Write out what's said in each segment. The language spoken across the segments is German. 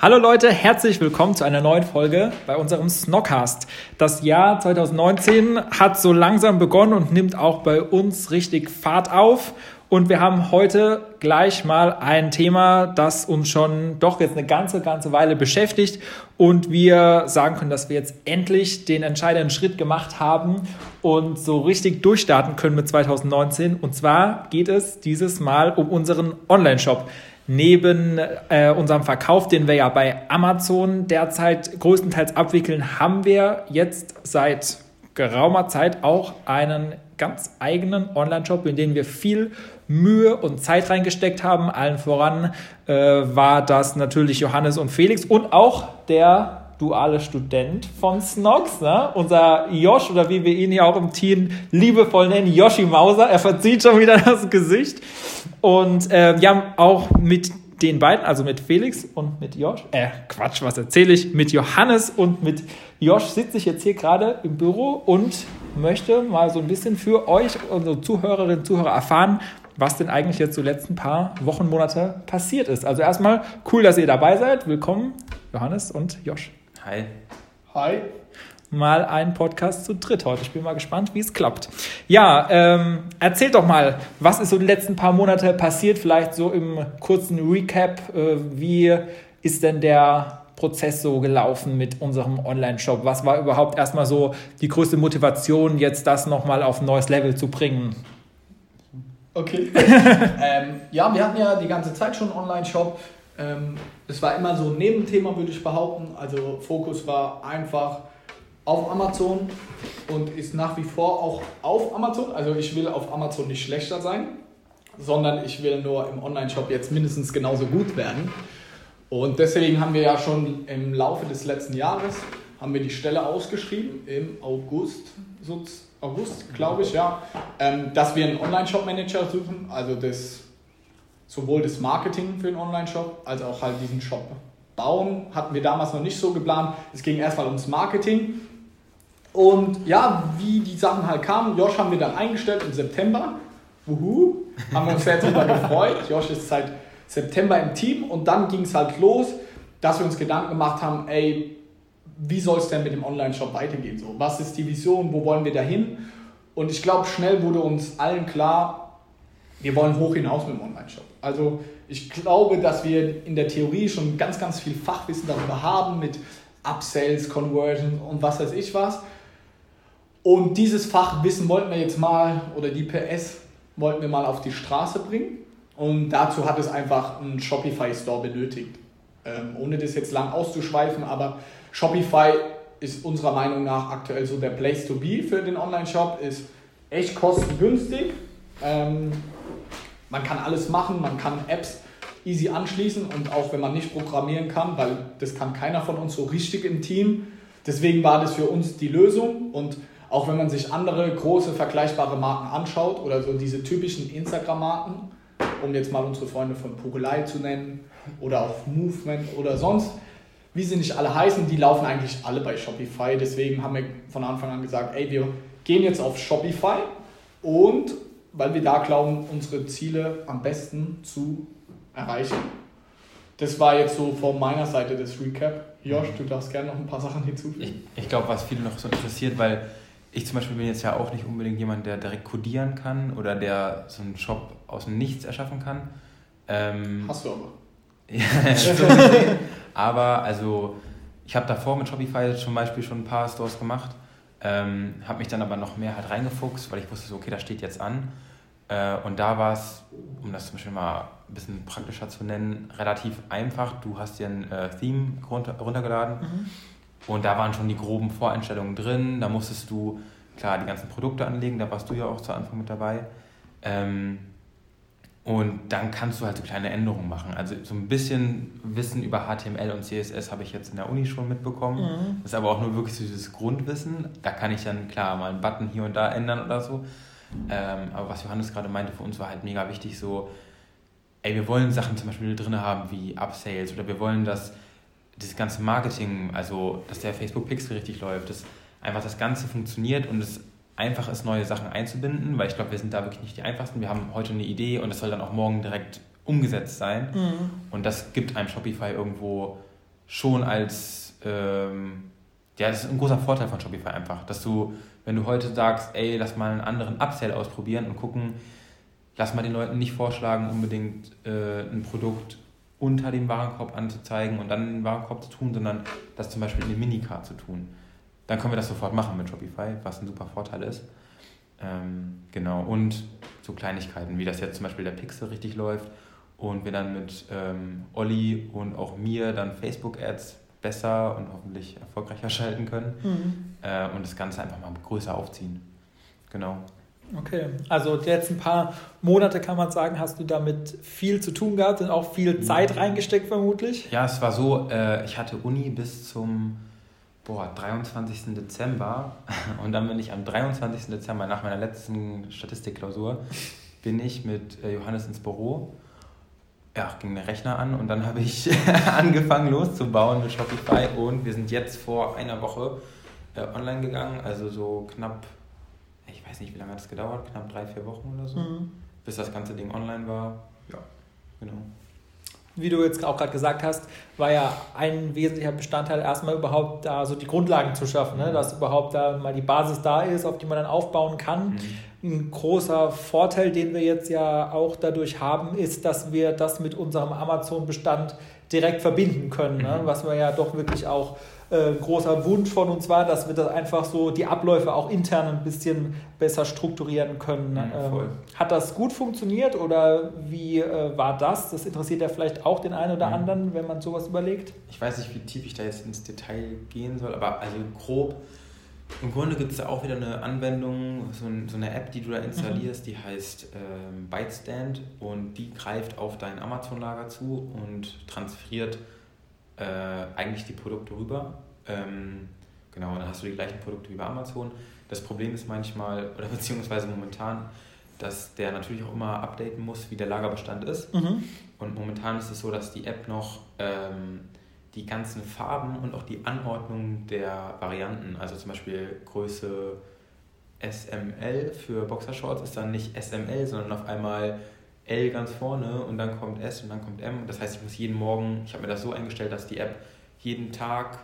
Hallo Leute, herzlich willkommen zu einer neuen Folge bei unserem Snockcast. Das Jahr 2019 hat so langsam begonnen und nimmt auch bei uns richtig Fahrt auf. Und wir haben heute gleich mal ein Thema, das uns schon doch jetzt eine ganze, ganze Weile beschäftigt und wir sagen können, dass wir jetzt endlich den entscheidenden Schritt gemacht haben und so richtig durchstarten können mit 2019. Und zwar geht es dieses Mal um unseren Online-Shop neben äh, unserem Verkauf, den wir ja bei Amazon derzeit größtenteils abwickeln, haben wir jetzt seit geraumer Zeit auch einen ganz eigenen Online-Shop, in den wir viel Mühe und Zeit reingesteckt haben. Allen voran äh, war das natürlich Johannes und Felix und auch der duale Student von Snox, ne? unser Josh oder wie wir ihn hier auch im Team liebevoll nennen, Yoshi Mauser. Er verzieht schon wieder das Gesicht. Und äh, wir haben auch mit den beiden, also mit Felix und mit Josh, äh, Quatsch, was erzähle ich, mit Johannes und mit Josh sitze ich jetzt hier gerade im Büro und möchte mal so ein bisschen für euch, unsere Zuhörerinnen und Zuhörer, erfahren, was denn eigentlich jetzt so letzten paar Wochen, Monate passiert ist. Also erstmal cool, dass ihr dabei seid. Willkommen, Johannes und Josh. Hi. Hi. Mal ein Podcast zu dritt heute. Ich bin mal gespannt, wie es klappt. Ja, ähm, erzählt doch mal, was ist so die letzten paar Monate passiert? Vielleicht so im kurzen Recap. Äh, wie ist denn der Prozess so gelaufen mit unserem Online-Shop? Was war überhaupt erstmal so die größte Motivation, jetzt das nochmal auf ein neues Level zu bringen? Okay. ähm, ja, wir hatten ja die ganze Zeit schon einen Online-Shop. Ähm, es war immer so ein Nebenthema, würde ich behaupten. Also Fokus war einfach auf Amazon und ist nach wie vor auch auf Amazon. Also ich will auf Amazon nicht schlechter sein, sondern ich will nur im Online-Shop jetzt mindestens genauso gut werden. Und deswegen haben wir ja schon im Laufe des letzten Jahres haben wir die Stelle ausgeschrieben im August, August glaube ich, ja, ähm, dass wir einen Online-Shop-Manager suchen, also das sowohl das Marketing für den Online-Shop als auch halt diesen Shop bauen. Hatten wir damals noch nicht so geplant. Es ging erstmal ums Marketing. Und ja, wie die Sachen halt kamen, Josh haben wir dann eingestellt im September. Wuhu, haben wir uns sehr darüber gefreut. Josh ist seit September im Team und dann ging es halt los, dass wir uns Gedanken gemacht haben, ey, wie soll es denn mit dem Online-Shop weitergehen? So, was ist die Vision, wo wollen wir dahin? Und ich glaube, schnell wurde uns allen klar, wir wollen hoch hinaus mit dem Online-Shop. Also ich glaube, dass wir in der Theorie schon ganz, ganz viel Fachwissen darüber haben mit Upsells, Conversions und was weiß ich was. Und dieses Fachwissen wollten wir jetzt mal, oder die PS wollten wir mal auf die Straße bringen. Und dazu hat es einfach einen Shopify-Store benötigt. Ähm, ohne das jetzt lang auszuschweifen, aber Shopify ist unserer Meinung nach aktuell so der Place to be für den Online-Shop, ist echt kostengünstig. Ähm, man kann alles machen, man kann Apps easy anschließen und auch wenn man nicht programmieren kann, weil das kann keiner von uns so richtig im Team. Deswegen war das für uns die Lösung und auch wenn man sich andere große vergleichbare Marken anschaut oder so diese typischen Instagram-Marken, um jetzt mal unsere Freunde von Pogelei zu nennen oder auch Movement oder sonst, wie sie nicht alle heißen, die laufen eigentlich alle bei Shopify. Deswegen haben wir von Anfang an gesagt, ey, wir gehen jetzt auf Shopify und weil wir da glauben, unsere Ziele am besten zu erreichen. Das war jetzt so von meiner Seite das Recap. Josh, du darfst gerne noch ein paar Sachen hinzufügen. Ich, ich glaube, was viele noch so interessiert, weil ich zum Beispiel bin jetzt ja auch nicht unbedingt jemand, der direkt codieren kann oder der so einen Shop aus dem Nichts erschaffen kann. Ähm, Hast du aber. aber also ich habe davor mit Shopify zum Beispiel schon ein paar Stores gemacht ähm, habe mich dann aber noch mehr halt reingefuchst, weil ich wusste, so, okay, das steht jetzt an. Äh, und da war es, um das zum Beispiel mal ein bisschen praktischer zu nennen, relativ einfach. Du hast dir ein äh, Theme runter, runtergeladen mhm. und da waren schon die groben Voreinstellungen drin. Da musstest du, klar, die ganzen Produkte anlegen, da warst du ja auch zu Anfang mit dabei. Ähm, Und dann kannst du halt so kleine Änderungen machen. Also so ein bisschen Wissen über HTML und CSS habe ich jetzt in der Uni schon mitbekommen. Mhm. Das ist aber auch nur wirklich so dieses Grundwissen. Da kann ich dann klar mal einen Button hier und da ändern oder so. Ähm, aber was Johannes gerade meinte, für uns war halt mega wichtig, so, ey, wir wollen Sachen zum Beispiel drin haben wie Upsales oder wir wollen, dass das ganze Marketing, also dass der Facebook Pixel richtig läuft, dass einfach das Ganze funktioniert und es einfach ist, neue Sachen einzubinden, weil ich glaube, wir sind da wirklich nicht die einfachsten. Wir haben heute eine Idee und das soll dann auch morgen direkt umgesetzt sein. Mhm. Und das gibt einem Shopify irgendwo schon als, ähm, ja, das ist ein großer Vorteil von Shopify einfach, dass du, wenn du heute sagst, ey, lass mal einen anderen Upsell ausprobieren und gucken, lass mal den Leuten nicht vorschlagen, unbedingt äh, ein Produkt unter dem Warenkorb anzuzeigen und dann den Warenkorb zu tun, sondern das zum Beispiel in den Minicard zu tun dann können wir das sofort machen mit Shopify, was ein super Vorteil ist. Ähm, genau, und so Kleinigkeiten, wie das jetzt zum Beispiel der Pixel richtig läuft und wir dann mit ähm, Olli und auch mir dann Facebook-Ads besser und hoffentlich erfolgreicher schalten können mhm. äh, und das Ganze einfach mal größer aufziehen. Genau. Okay, also die letzten paar Monate kann man sagen, hast du damit viel zu tun gehabt und auch viel Zeit reingesteckt vermutlich? Ja, es war so, äh, ich hatte Uni bis zum boah, 23. Dezember und dann bin ich am 23. Dezember nach meiner letzten Statistikklausur bin ich mit äh, Johannes ins Büro. Ja, ging der Rechner an und dann habe ich angefangen loszubauen mit Shopify und wir sind jetzt vor einer Woche äh, online gegangen, also so knapp, ich weiß nicht, wie lange hat das gedauert, knapp drei, vier Wochen oder so, mhm. bis das ganze Ding online war. Ja, genau wie du jetzt auch gerade gesagt hast, war ja ein wesentlicher Bestandteil, erstmal überhaupt da so die Grundlagen zu schaffen, ne? dass überhaupt da mal die Basis da ist, auf die man dann aufbauen kann. Mhm. Ein großer Vorteil, den wir jetzt ja auch dadurch haben, ist, dass wir das mit unserem Amazon-Bestand direkt verbinden können, ne? Mhm. was wir ja doch wirklich auch äh, großer Wunsch von uns war, dass wir das einfach so die Abläufe auch intern ein bisschen besser strukturieren können. Ja, ähm, hat das gut funktioniert oder wie äh, war das? Das interessiert ja vielleicht auch den einen oder mhm. anderen, wenn man sowas überlegt. Ich weiß nicht, wie tief ich da jetzt ins Detail gehen soll, aber also grob. Im Grunde gibt es da auch wieder eine Anwendung, so, ein, so, eine App, die du da installierst, mhm. die heißt ähm, Bytestand und die greift auf dein Amazon-Lager zu und transferiert äh, eigentlich die Produkte rüber. Ähm, genau, dann hast du die gleichen Produkte wie bei Amazon. Das Problem ist manchmal, oder beziehungsweise momentan, dass der natürlich auch immer updaten muss, wie der Lagerbestand ist. Mhm. Und momentan ist es so, dass die App noch ähm, die ganzen Farben und auch die Anordnung der Varianten, also zum Beispiel Größe SML für Boxershorts ist dann nicht SML, sondern auf einmal L ganz vorne und dann kommt S und dann kommt M. Das heißt, ich muss jeden Morgen, ich habe mir das so eingestellt, dass die App jeden Tag,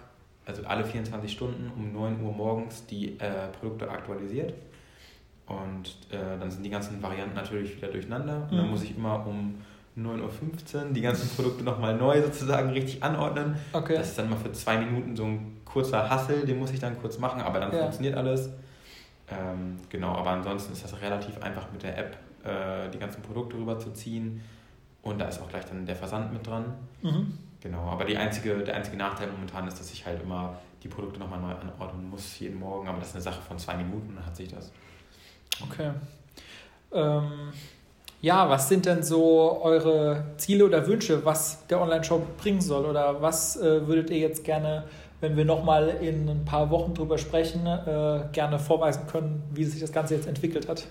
also alle 24 Stunden um 9 Uhr morgens die äh, Produkte aktualisiert. Und äh, dann sind die ganzen Varianten natürlich wieder durcheinander. Und dann mhm. muss ich immer um 9.15 Uhr die ganzen Produkte nochmal neu sozusagen richtig anordnen. Okay. Das ist dann mal für zwei Minuten so ein kurzer Hassel, den muss ich dann kurz machen, aber dann ja. funktioniert alles. Ähm, genau, aber ansonsten ist das relativ einfach mit der App äh, die ganzen Produkte rüberzuziehen. Und da ist auch gleich dann der Versand mit dran. Mhm. Genau, aber die einzige, der einzige Nachteil momentan ist, dass ich halt immer die Produkte nochmal neu anordnen muss, jeden Morgen. Aber das ist eine Sache von zwei Minuten, dann hat sich das. Okay. Ähm, ja, was sind denn so eure Ziele oder Wünsche, was der Online-Shop bringen soll? Oder was äh, würdet ihr jetzt gerne, wenn wir nochmal in ein paar Wochen drüber sprechen, äh, gerne vorweisen können, wie sich das Ganze jetzt entwickelt hat?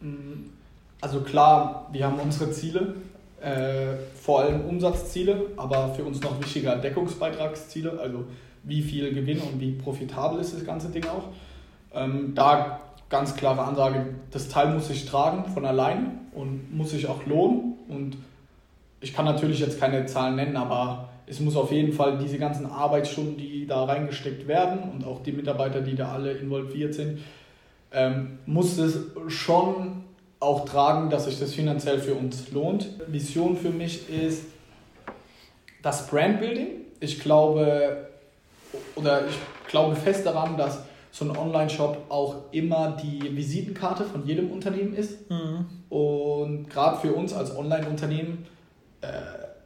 Mhm. Also klar, wir haben unsere Ziele, äh, vor allem Umsatzziele, aber für uns noch wichtiger Deckungsbeitragsziele, also wie viel Gewinn und wie profitabel ist das ganze Ding auch. Ähm, da ganz klare Ansage, das Teil muss sich tragen von allein und muss sich auch lohnen. Und ich kann natürlich jetzt keine Zahlen nennen, aber es muss auf jeden Fall diese ganzen Arbeitsstunden, die da reingesteckt werden und auch die Mitarbeiter, die da alle involviert sind, ähm, muss es schon auch tragen, dass sich das finanziell für uns lohnt. Vision für mich ist das Brandbuilding. Ich glaube oder ich glaube fest daran, dass so ein Online-Shop auch immer die Visitenkarte von jedem Unternehmen ist. Mhm. Und gerade für uns als Online-Unternehmen äh,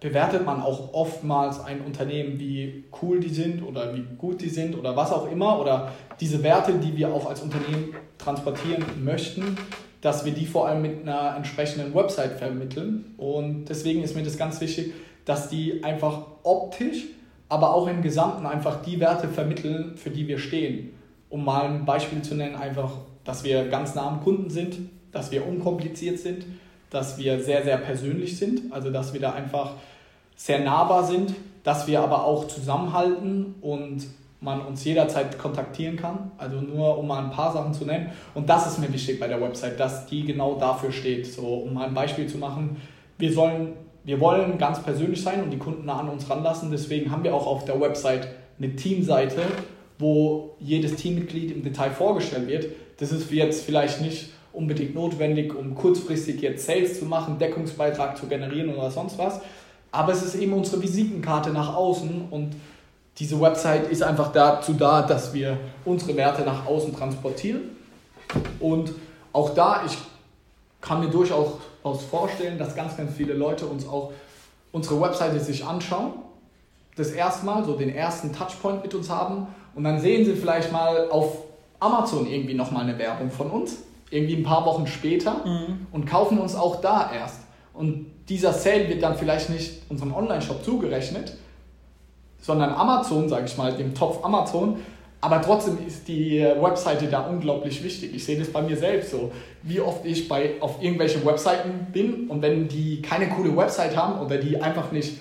bewertet man auch oftmals ein Unternehmen, wie cool die sind oder wie gut die sind oder was auch immer. Oder diese Werte, die wir auch als Unternehmen transportieren möchten, dass wir die vor allem mit einer entsprechenden Website vermitteln. Und deswegen ist mir das ganz wichtig, dass die einfach optisch, aber auch im Gesamten einfach die Werte vermitteln, für die wir stehen. Um mal ein Beispiel zu nennen, einfach, dass wir ganz nah am Kunden sind, dass wir unkompliziert sind, dass wir sehr, sehr persönlich sind, also dass wir da einfach sehr nahbar sind, dass wir aber auch zusammenhalten und man uns jederzeit kontaktieren kann. Also nur um mal ein paar Sachen zu nennen. Und das ist mir wichtig bei der Website, dass die genau dafür steht. So, um mal ein Beispiel zu machen, wir sollen, wir wollen ganz persönlich sein und die Kunden nah an uns ranlassen. Deswegen haben wir auch auf der Website eine Teamseite, wo jedes Teammitglied im Detail vorgestellt wird. Das ist jetzt vielleicht nicht unbedingt notwendig, um kurzfristig jetzt Sales zu machen, Deckungsbeitrag zu generieren oder sonst was. Aber es ist eben unsere Visitenkarte nach außen und diese Website ist einfach dazu da, dass wir unsere Werte nach außen transportieren. Und auch da, ich kann mir durchaus vorstellen, dass ganz, ganz viele Leute uns auch unsere Webseite sich anschauen, das erste Mal, so den ersten Touchpoint mit uns haben und dann sehen sie vielleicht mal auf Amazon irgendwie nochmal eine Werbung von uns, irgendwie ein paar Wochen später mhm. und kaufen uns auch da erst. Und dieser Sale wird dann vielleicht nicht unserem Online-Shop zugerechnet, sondern Amazon, sage ich mal, dem Topf Amazon. Aber trotzdem ist die Webseite da unglaublich wichtig. Ich sehe das bei mir selbst so, wie oft ich bei, auf irgendwelche Webseiten bin und wenn die keine coole Website haben oder die einfach nicht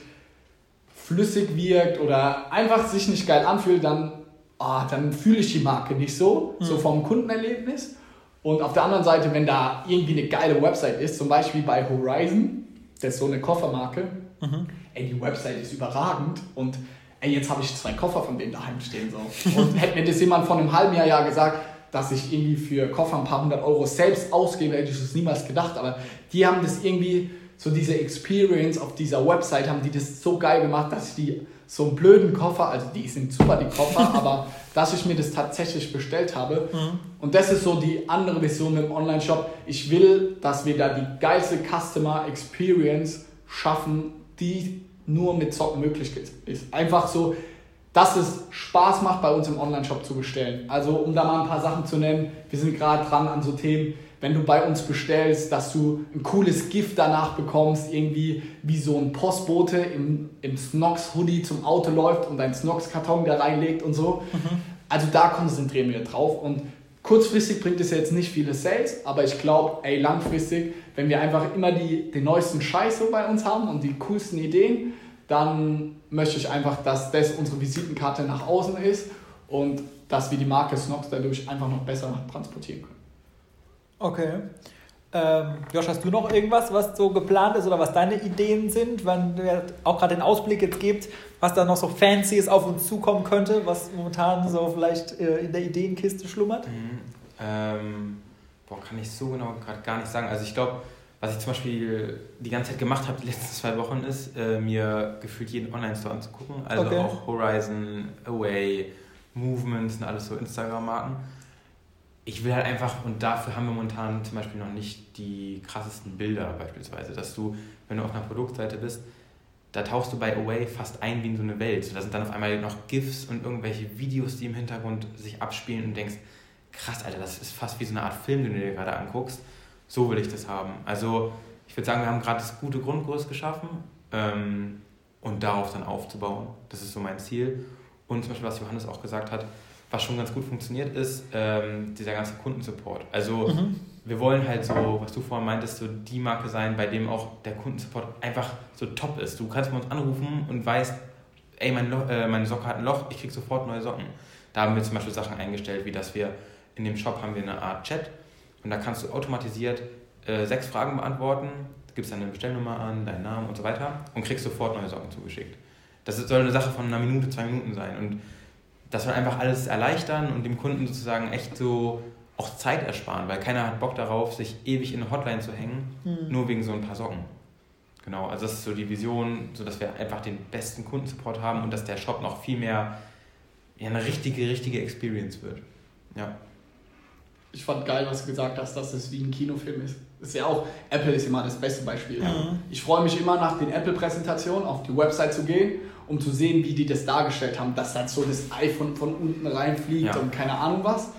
flüssig wirkt oder einfach sich nicht geil anfühlt, dann, oh, dann fühle ich die Marke nicht so, mhm. so vom Kundenerlebnis. Und auf der anderen Seite, wenn da irgendwie eine geile Website ist, zum Beispiel bei Horizon, das ist so eine Koffermarke, mhm. ey, die Website ist überragend und ey, jetzt habe ich zwei Koffer von denen daheim stehen. So. Und hätte mir das jemand vor einem halben Jahr ja gesagt, dass ich irgendwie für Koffer ein paar hundert Euro selbst ausgebe, hätte ich das niemals gedacht. Aber die haben das irgendwie, so diese Experience auf dieser Website, haben die das so geil gemacht, dass ich die so einen blöden Koffer, also die sind super, die Koffer, aber dass ich mir das tatsächlich bestellt habe. Mhm. Und das ist so die andere Vision im Online-Shop. Ich will, dass wir da die geilste Customer Experience schaffen, die nur mit Zocken möglich ist. Einfach so, dass es Spaß macht, bei uns im Online-Shop zu bestellen. Also um da mal ein paar Sachen zu nennen, wir sind gerade dran an so Themen, wenn du bei uns bestellst, dass du ein cooles Gift danach bekommst, irgendwie wie so ein Postbote im, im Snox-Hoodie zum Auto läuft und deinen Snox-Karton da reinlegt und so. Mhm. Also da konzentrieren wir drauf und kurzfristig bringt es jetzt nicht viele Sales, aber ich glaube, ey, langfristig, wenn wir einfach immer die, den neuesten Scheiß so bei uns haben und die coolsten Ideen, dann möchte ich einfach, dass das unsere Visitenkarte nach außen ist und dass wir die Marke Snox dadurch einfach noch besser transportieren können. Okay. Ähm, Josh, hast du noch irgendwas, was so geplant ist oder was deine Ideen sind, wenn du auch gerade den Ausblick jetzt gibt, was da noch so Fancyes auf uns zukommen könnte, was momentan so vielleicht äh, in der Ideenkiste schlummert? Mhm. Ähm, boah, kann ich so genau gerade gar nicht sagen. Also ich glaube, was ich zum Beispiel die ganze Zeit gemacht habe, die letzten zwei Wochen, ist, äh, mir gefühlt jeden Online-Store anzugucken. Also okay. auch Horizon, Away, Movements und alles so Instagram-Marken ich will halt einfach, und dafür haben wir momentan zum Beispiel noch nicht die krassesten Bilder beispielsweise, dass du, wenn du auf einer Produktseite bist, da tauchst du bei Away fast ein wie in so eine Welt. Da sind dann auf einmal noch GIFs und irgendwelche Videos, die im Hintergrund sich abspielen und denkst, krass, Alter, das ist fast wie so eine Art Film, den du dir gerade anguckst. So will ich das haben. Also ich würde sagen, wir haben gerade das gute Grundkurs geschaffen ähm, und darauf dann aufzubauen. Das ist so mein Ziel. Und zum Beispiel, was Johannes auch gesagt hat, was schon ganz gut funktioniert, ist ähm, dieser ganze Kundensupport. Also mhm. wir wollen halt so, was du vorhin meintest, so die Marke sein, bei dem auch der Kundensupport einfach so top ist. Du kannst bei uns anrufen und weißt, ey, mein äh, meine Socke hat ein Loch, ich krieg sofort neue Socken. Da haben wir zum Beispiel Sachen eingestellt, wie dass wir in dem Shop haben wir eine Art Chat und da kannst du automatisiert äh, sechs Fragen beantworten, gibst deine Bestellnummer an, deinen Namen und so weiter und kriegst sofort neue Socken zugeschickt. Das soll eine Sache von einer Minute, zwei Minuten sein und dass wir einfach alles erleichtern und dem Kunden sozusagen echt so auch Zeit ersparen, weil keiner hat Bock darauf, sich ewig in eine Hotline zu hängen, mhm. nur wegen so ein paar Socken. Genau, also das ist so die Vision, so dass wir einfach den besten Kundensupport haben und dass der Shop noch viel mehr ja, eine richtige, richtige Experience wird. Ja. Ich fand geil, was du gesagt hast, dass es wie ein Kinofilm ist. Das ist ja auch, Apple ist immer das beste Beispiel. Mhm. Ich freue mich immer nach den Apple-Präsentationen auf die Website zu gehen um zu sehen, wie die das dargestellt haben, dass dann so das iPhone von unten reinfliegt ja. und keine Ahnung was.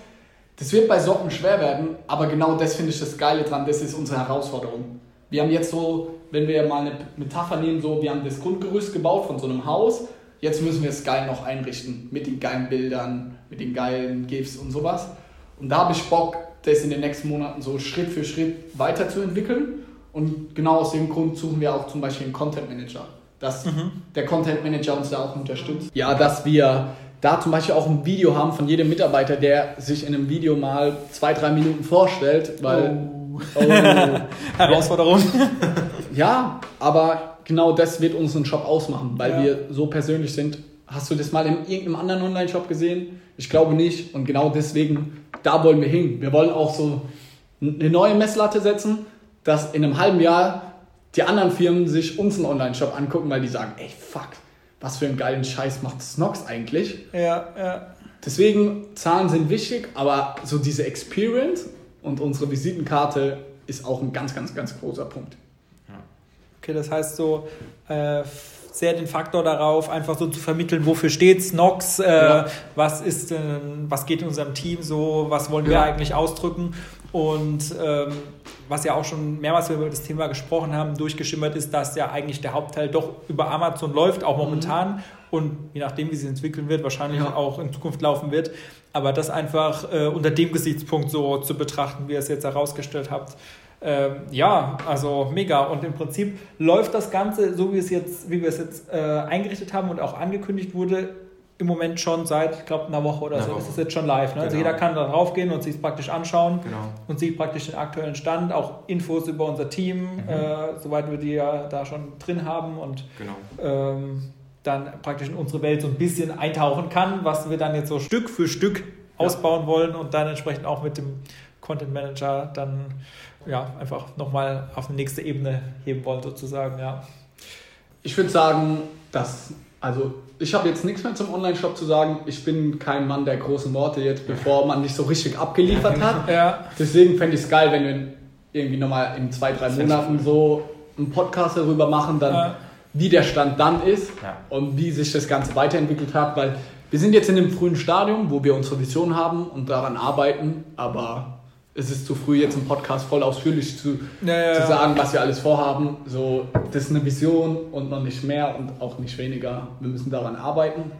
Das wird bei Socken schwer werden, aber genau das finde ich das Geile dran, das ist unsere Herausforderung. Wir haben jetzt so, wenn wir mal eine Metapher nehmen, so, wir haben das Grundgerüst gebaut von so einem Haus, jetzt müssen wir es geil noch einrichten, mit den geilen Bildern, mit den geilen GIFs und sowas. Und da habe ich Bock, das in den nächsten Monaten so Schritt für Schritt weiterzuentwickeln. Und genau aus dem Grund suchen wir auch zum Beispiel einen Content Manager, dass mhm. der Content Manager uns da auch unterstützt. Ja, dass wir da zum Beispiel auch ein Video haben von jedem Mitarbeiter, der sich in einem Video mal zwei, drei Minuten vorstellt, weil. Oh. oh Herausforderung. ja, aber genau das wird unseren Shop ausmachen, weil ja. wir so persönlich sind. Hast du das mal in irgendeinem anderen Online-Shop gesehen? Ich glaube nicht. Und genau deswegen, da wollen wir hin. Wir wollen auch so eine neue Messlatte setzen, dass in einem halben Jahr die anderen Firmen sich unseren Online-Shop angucken, weil die sagen, ey, fuck, was für einen geilen Scheiß macht Snox eigentlich? Ja, ja. Deswegen, Zahlen sind wichtig, aber so diese Experience und unsere Visitenkarte ist auch ein ganz, ganz, ganz großer Punkt. Okay, das heißt so, äh, sehr den Faktor darauf, einfach so zu vermitteln, wofür steht Snox, äh, ja. was ist, äh, was geht in unserem Team so, was wollen wir ja. eigentlich ausdrücken und ähm, was ja auch schon mehrmals über das Thema gesprochen haben, durchgeschimmert ist, dass ja eigentlich der Hauptteil doch über Amazon läuft, auch momentan. Mhm. Und je nachdem, wie sie entwickeln wird, wahrscheinlich ja. auch in Zukunft laufen wird. Aber das einfach äh, unter dem Gesichtspunkt so zu betrachten, wie ihr es jetzt herausgestellt habt. Ähm, ja, also mega. Und im Prinzip läuft das Ganze, so wie, es jetzt, wie wir es jetzt äh, eingerichtet haben und auch angekündigt wurde, im Moment schon seit, ich glaube, einer Woche oder eine so Woche. ist es jetzt schon live. Ne? Also genau. Also jeder kann da drauf gehen und sich es praktisch anschauen genau. und sieht praktisch den aktuellen Stand, auch Infos über unser Team, mhm. äh, soweit wir die ja da schon drin haben und genau. ähm, dann praktisch in unsere Welt so ein bisschen eintauchen kann, was wir dann jetzt so Stück für Stück ja. ausbauen wollen und dann entsprechend auch mit dem Content Manager dann ja, einfach nochmal auf eine nächste Ebene heben wollen sozusagen, ja. Ich würde sagen, dass also ich habe jetzt nichts mehr zum Online-Shop zu sagen. Ich bin kein Mann der großen Worte jetzt, bevor man nicht so richtig abgeliefert hat. Ja. Deswegen fände ich es geil, wenn wir irgendwie nochmal in zwei, drei Monaten so einen Podcast darüber machen, dann ja. wie der Stand dann ist ja. und wie sich das Ganze weiterentwickelt hat. Weil wir sind jetzt in einem frühen Stadium, wo wir unsere Vision haben und daran arbeiten, aber es ist zu früh, jetzt im Podcast voll ausführlich zu, ja, ja, zu sagen, was wir alles vorhaben. So, das ist eine Vision und noch nicht mehr und auch nicht weniger. Wir müssen daran arbeiten.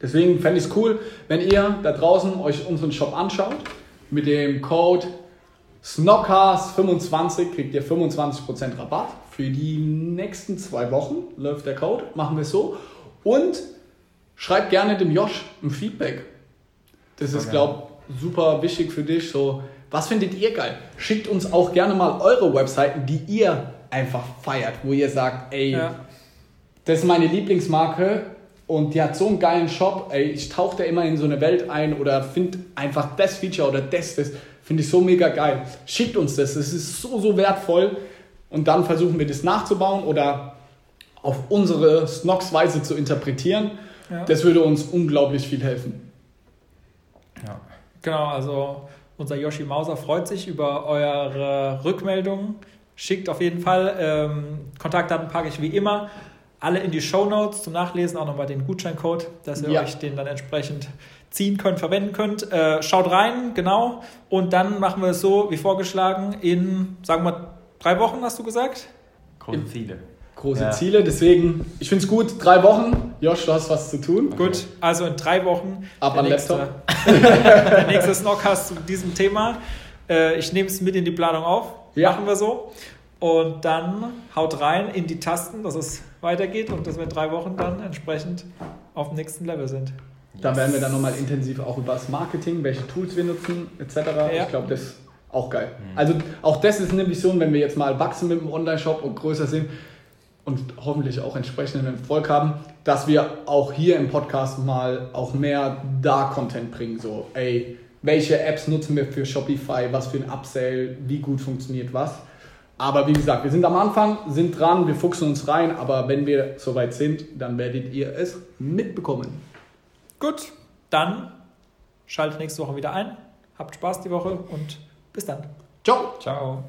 Deswegen fände ich es cool, wenn ihr da draußen euch unseren Shop anschaut. Mit dem Code SNOCCAST25 kriegt ihr 25% Rabatt. Für die nächsten zwei Wochen läuft der Code. Machen wir es so. Und schreibt gerne dem Josh ein Feedback. Das ist, glaube ich, super wichtig für dich. So, was findet ihr geil? Schickt uns auch gerne mal eure Webseiten, die ihr einfach feiert, wo ihr sagt, ey, ja. das ist meine Lieblingsmarke und die hat so einen geilen Shop, ey, ich tauche da immer in so eine Welt ein oder finde einfach das Feature oder das, das finde ich so mega geil. Schickt uns das, das ist so, so wertvoll und dann versuchen wir das nachzubauen oder auf unsere Snox-Weise zu interpretieren. Ja. Das würde uns unglaublich viel helfen. Genau, also unser Yoshi Mauser freut sich über eure Rückmeldungen. Schickt auf jeden Fall. Ähm, Kontaktdaten packe ich wie immer alle in die Show Notes zum Nachlesen, auch nochmal den Gutscheincode, dass ihr ja. euch den dann entsprechend ziehen könnt, verwenden könnt. Äh, schaut rein, genau. Und dann machen wir es so, wie vorgeschlagen, in, sagen wir, drei Wochen, hast du gesagt? Große Ziele große ja. Ziele. Deswegen, ich finde es gut, drei Wochen. Josh, du hast was zu tun. Okay. Gut, also in drei Wochen. Ab an Laptop. der nächste Snockcast zu diesem Thema. Äh, ich nehme es mit in die Planung auf. Ja. Machen wir so. Und dann haut rein in die Tasten, dass es weitergeht und dass wir in drei Wochen dann entsprechend auf dem nächsten Level sind. Da werden wir dann nochmal intensiv auch über das Marketing, welche Tools wir nutzen, etc. Ja. Ich glaube, das ist auch geil. Mhm. Also auch das ist eine Vision, wenn wir jetzt mal wachsen mit dem Online-Shop und größer sind, und hoffentlich auch entsprechenden Erfolg haben, dass wir auch hier im Podcast mal auch mehr da-Content bringen. So, ey, welche Apps nutzen wir für Shopify, was für ein Upsell, wie gut funktioniert was. Aber wie gesagt, wir sind am Anfang, sind dran, wir fuchsen uns rein, aber wenn wir soweit sind, dann werdet ihr es mitbekommen. Gut, dann schaltet nächste Woche wieder ein. Habt Spaß die Woche und bis dann. Ciao. Ciao.